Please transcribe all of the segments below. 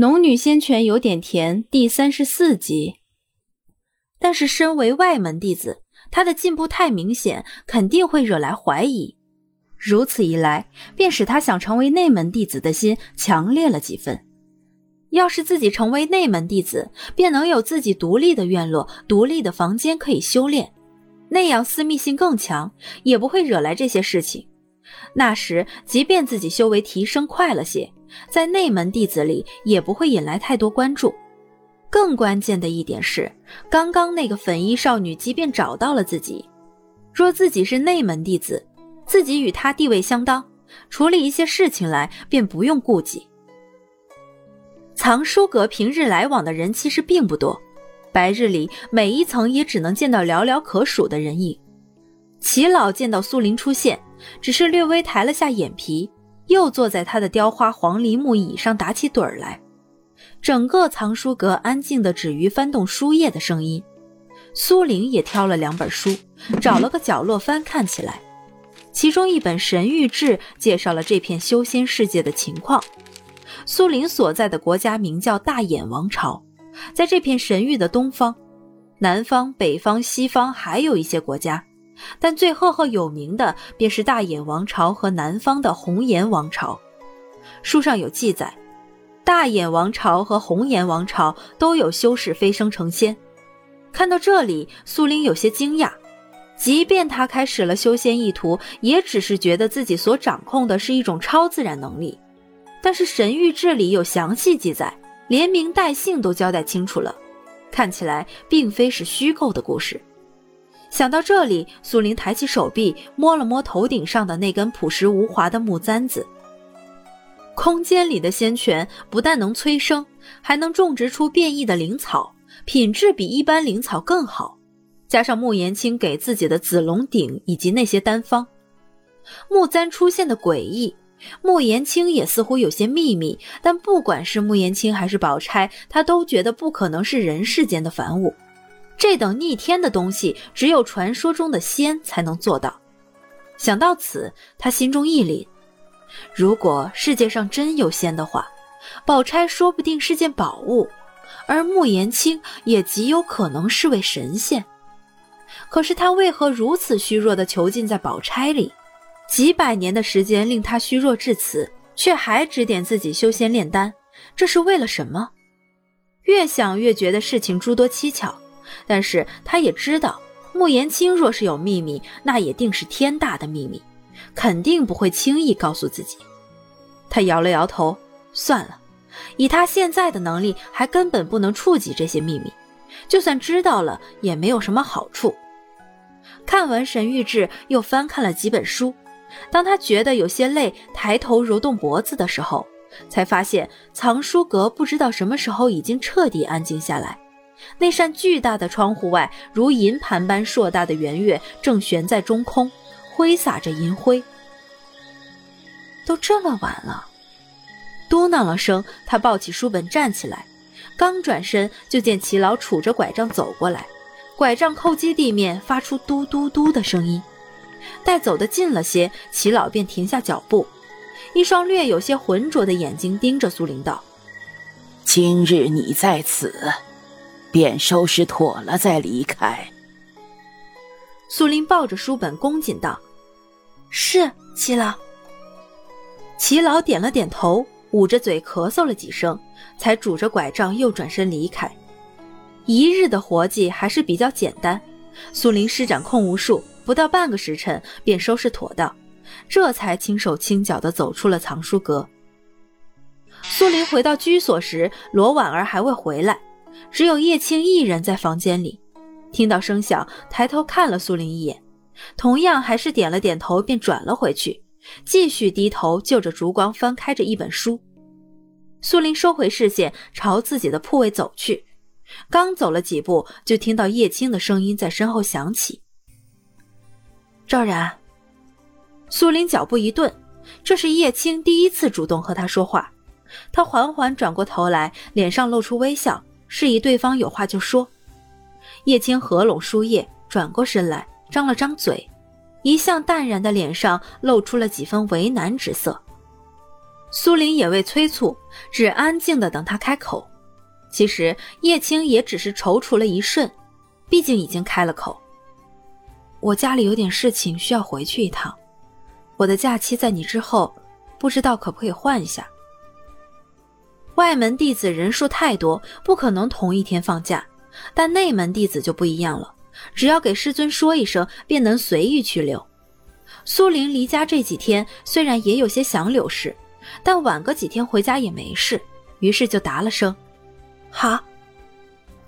农女仙泉有点甜第三十四集。但是身为外门弟子，他的进步太明显，肯定会惹来怀疑。如此一来，便使他想成为内门弟子的心强烈了几分。要是自己成为内门弟子，便能有自己独立的院落、独立的房间可以修炼，那样私密性更强，也不会惹来这些事情。那时，即便自己修为提升快了些，在内门弟子里也不会引来太多关注。更关键的一点是，刚刚那个粉衣少女即便找到了自己，若自己是内门弟子，自己与她地位相当，处理一些事情来便不用顾忌。藏书阁平日来往的人其实并不多，白日里每一层也只能见到寥寥可数的人影。齐老见到苏林出现，只是略微抬了下眼皮，又坐在他的雕花黄梨木椅上打起盹儿来。整个藏书阁安静的止于翻动书页的声音。苏玲也挑了两本书，找了个角落翻看起来。其中一本《神谕志》介绍了这片修仙世界的情况。苏玲所在的国家名叫大眼王朝，在这片神域的东方、南方、北方、西方还有一些国家，但最赫赫有名的便是大眼王朝和南方的红颜王朝。书上有记载。大眼王朝和红颜王朝都有修士飞升成仙。看到这里，苏玲有些惊讶。即便他开始了修仙意图，也只是觉得自己所掌控的是一种超自然能力。但是神谕志里有详细记载，连名带姓都交代清楚了，看起来并非是虚构的故事。想到这里，苏玲抬起手臂，摸了摸头顶上的那根朴实无华的木簪子。空间里的仙泉不但能催生，还能种植出变异的灵草，品质比一般灵草更好。加上穆延青给自己的紫龙鼎以及那些丹方，木簪出现的诡异，穆延青也似乎有些秘密。但不管是穆延青还是宝钗，他都觉得不可能是人世间的凡物。这等逆天的东西，只有传说中的仙才能做到。想到此，他心中一凛。如果世界上真有仙的话，宝钗说不定是件宝物，而穆言青也极有可能是位神仙。可是他为何如此虚弱的囚禁在宝钗里？几百年的时间令他虚弱至此，却还指点自己修仙炼丹，这是为了什么？越想越觉得事情诸多蹊跷，但是他也知道，穆言青若是有秘密，那也定是天大的秘密。肯定不会轻易告诉自己。他摇了摇头，算了，以他现在的能力，还根本不能触及这些秘密。就算知道了，也没有什么好处。看完《神谕志》，又翻看了几本书。当他觉得有些累，抬头揉动脖子的时候，才发现藏书阁不知道什么时候已经彻底安静下来。那扇巨大的窗户外，如银盘般硕大的圆月正悬在中空。挥洒着银灰，都这么晚了，嘟囔了声，他抱起书本站起来，刚转身就见齐老杵着拐杖走过来，拐杖叩击地面，发出嘟嘟嘟的声音。待走得近了些，齐老便停下脚步，一双略有些浑浊的眼睛盯着苏林道：“今日你在此，便收拾妥了再离开。”苏林抱着书本，恭谨道。是齐老。齐老点了点头，捂着嘴咳嗽了几声，才拄着拐杖又转身离开。一日的活计还是比较简单，苏林施展空无术，不到半个时辰便收拾妥当，这才轻手轻脚地走出了藏书阁。苏林回到居所时，罗婉儿还未回来，只有叶青一人在房间里。听到声响，抬头看了苏林一眼。同样还是点了点头，便转了回去，继续低头就着烛光翻开着一本书。苏林收回视线，朝自己的铺位走去。刚走了几步，就听到叶青的声音在身后响起：“赵然。”苏林脚步一顿，这是叶青第一次主动和他说话。他缓缓转过头来，脸上露出微笑，示意对方有话就说。叶青合拢书页，转过身来。张了张嘴，一向淡然的脸上露出了几分为难之色。苏林也未催促，只安静的等他开口。其实叶青也只是踌躇了一瞬，毕竟已经开了口。我家里有点事情需要回去一趟，我的假期在你之后，不知道可不可以换一下。外门弟子人数太多，不可能同一天放假，但内门弟子就不一样了，只要给师尊说一声，便能随意去留。苏玲离家这几天虽然也有些想柳氏，但晚个几天回家也没事，于是就答了声“好”。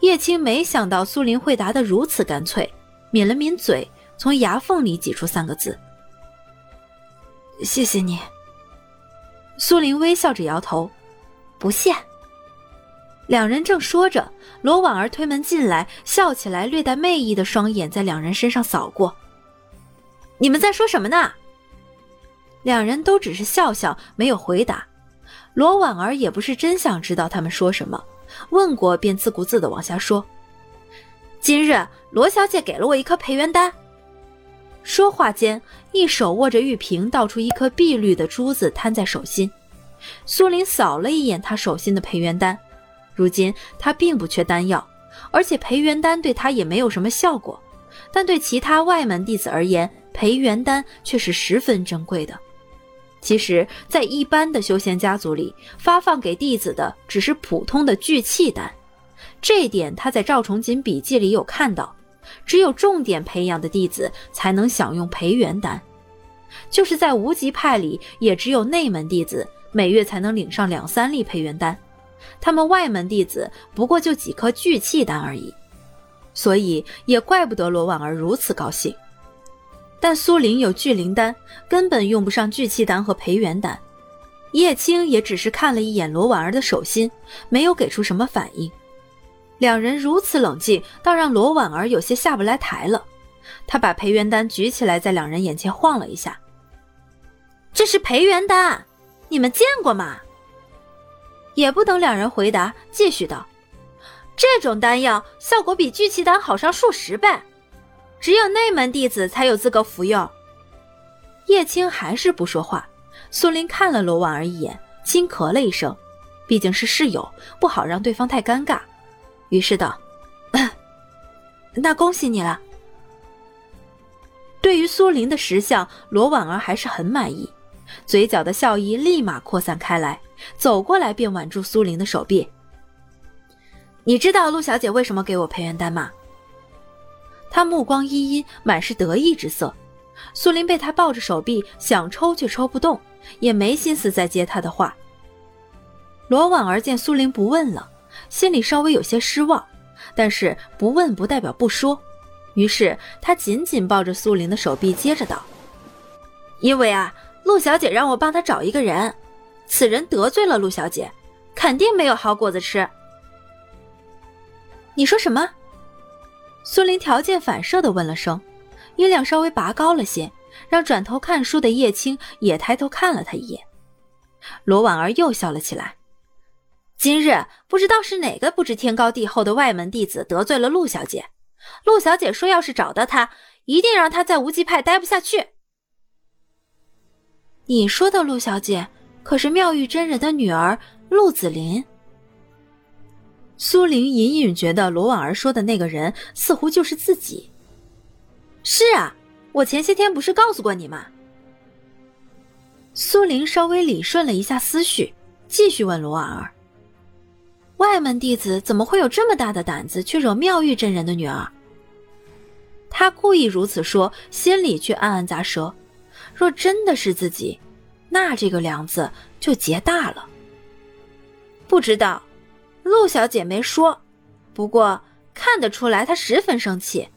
叶青没想到苏林会答得如此干脆，抿了抿嘴，从牙缝里挤出三个字：“谢谢你。”苏林微笑着摇头：“不谢。”两人正说着，罗婉儿推门进来，笑起来略带媚意的双眼在两人身上扫过。你们在说什么呢？两人都只是笑笑，没有回答。罗婉儿也不是真想知道他们说什么，问过便自顾自的往下说。今日罗小姐给了我一颗培元丹。说话间，一手握着玉瓶，倒出一颗碧绿的珠子，摊在手心。苏林扫了一眼他手心的培元丹，如今他并不缺丹药，而且培元丹对他也没有什么效果，但对其他外门弟子而言。培元丹却是十分珍贵的。其实，在一般的修仙家族里，发放给弟子的只是普通的聚气丹。这一点他在赵崇锦笔记里有看到。只有重点培养的弟子才能享用培元丹。就是在无极派里，也只有内门弟子每月才能领上两三粒培元丹，他们外门弟子不过就几颗聚气丹而已。所以，也怪不得罗婉儿如此高兴。但苏玲有聚灵丹，根本用不上聚气丹和培元丹。叶青也只是看了一眼罗婉儿的手心，没有给出什么反应。两人如此冷静，倒让罗婉儿有些下不来台了。他把培元丹举起来，在两人眼前晃了一下：“这是培元丹，你们见过吗？”也不等两人回答，继续道：“这种丹药效果比聚气丹好上数十倍。”只有内门弟子才有资格服用。叶青还是不说话。苏林看了罗婉儿一眼，轻咳了一声，毕竟是室友，不好让对方太尴尬，于是道：“那恭喜你了。”对于苏林的识相，罗婉儿还是很满意，嘴角的笑意立马扩散开来，走过来便挽住苏林的手臂：“你知道陆小姐为什么给我培元丹吗？”他目光阴阴，满是得意之色。苏林被他抱着手臂，想抽却抽不动，也没心思再接他的话。罗婉儿见苏林不问了，心里稍微有些失望，但是不问不代表不说，于是他紧紧抱着苏林的手臂，接着道：“因为啊，陆小姐让我帮她找一个人，此人得罪了陆小姐，肯定没有好果子吃。”你说什么？苏林条件反射的问了声，音量稍微拔高了些，让转头看书的叶青也抬头看了他一眼。罗婉儿又笑了起来。今日不知道是哪个不知天高地厚的外门弟子得罪了陆小姐，陆小姐说要是找到他，一定让他在无极派待不下去。你说的陆小姐，可是妙玉真人的女儿陆子霖。苏玲隐隐觉得罗婉儿说的那个人似乎就是自己。是啊，我前些天不是告诉过你吗？苏玲稍微理顺了一下思绪，继续问罗婉儿：“外门弟子怎么会有这么大的胆子去惹妙玉真人的女儿？”他故意如此说，心里却暗暗咂舌：若真的是自己，那这个梁子就结大了。不知道。陆小姐没说，不过看得出来她十分生气。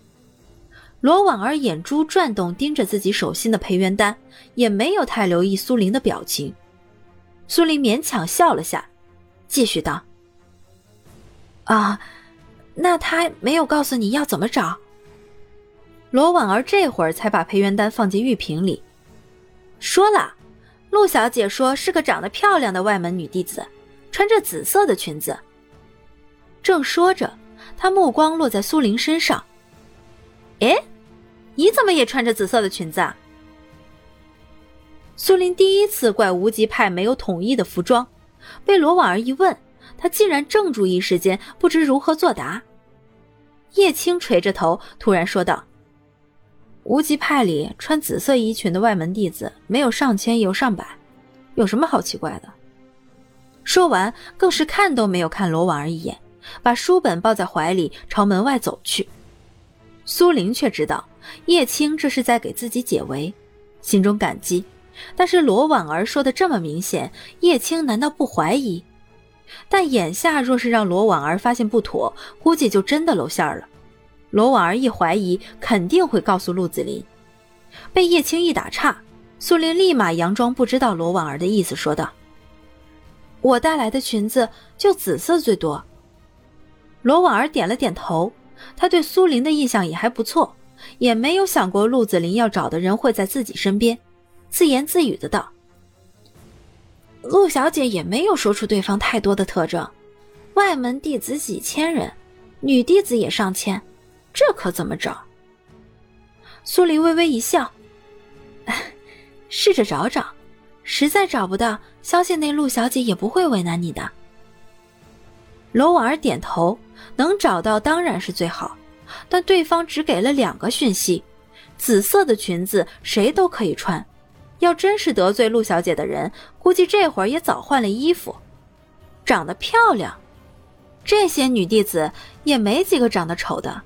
罗婉儿眼珠转动，盯着自己手心的培元丹，也没有太留意苏林的表情。苏林勉强笑了下，继续道：“啊，那他没有告诉你要怎么找？”罗婉儿这会儿才把培元丹放进玉瓶里，说了：“陆小姐说是个长得漂亮的外门女弟子，穿着紫色的裙子。”正说着，他目光落在苏玲身上。哎，你怎么也穿着紫色的裙子？啊？苏林第一次怪无极派没有统一的服装，被罗婉儿一问，他竟然怔住一时间，不知如何作答。叶青垂着头，突然说道：“无极派里穿紫色衣裙的外门弟子没有上千也有上百，有什么好奇怪的？”说完，更是看都没有看罗婉儿一眼，把书本抱在怀里，朝门外走去。苏玲却知道叶青这是在给自己解围，心中感激。但是罗婉儿说的这么明显，叶青难道不怀疑？但眼下若是让罗婉儿发现不妥，估计就真的露馅了。罗婉儿一怀疑，肯定会告诉陆子霖。被叶青一打岔，苏林立马佯装不知道罗婉儿的意思，说道：“我带来的裙子就紫色最多。”罗婉儿点了点头，她对苏林的印象也还不错，也没有想过陆子霖要找的人会在自己身边。自言自语的道：“陆小姐也没有说出对方太多的特征，外门弟子几千人，女弟子也上千，这可怎么找？”苏黎微微一笑：“ 试着找找，实在找不到，相信那陆小姐也不会为难你的。”罗婉儿点头：“能找到当然是最好，但对方只给了两个讯息：紫色的裙子谁都可以穿。”要真是得罪陆小姐的人，估计这会儿也早换了衣服。长得漂亮，这些女弟子也没几个长得丑的。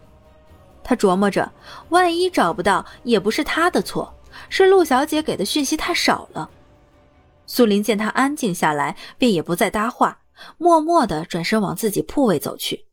他琢磨着，万一找不到，也不是他的错，是陆小姐给的讯息太少了。苏林见他安静下来，便也不再搭话，默默的转身往自己铺位走去。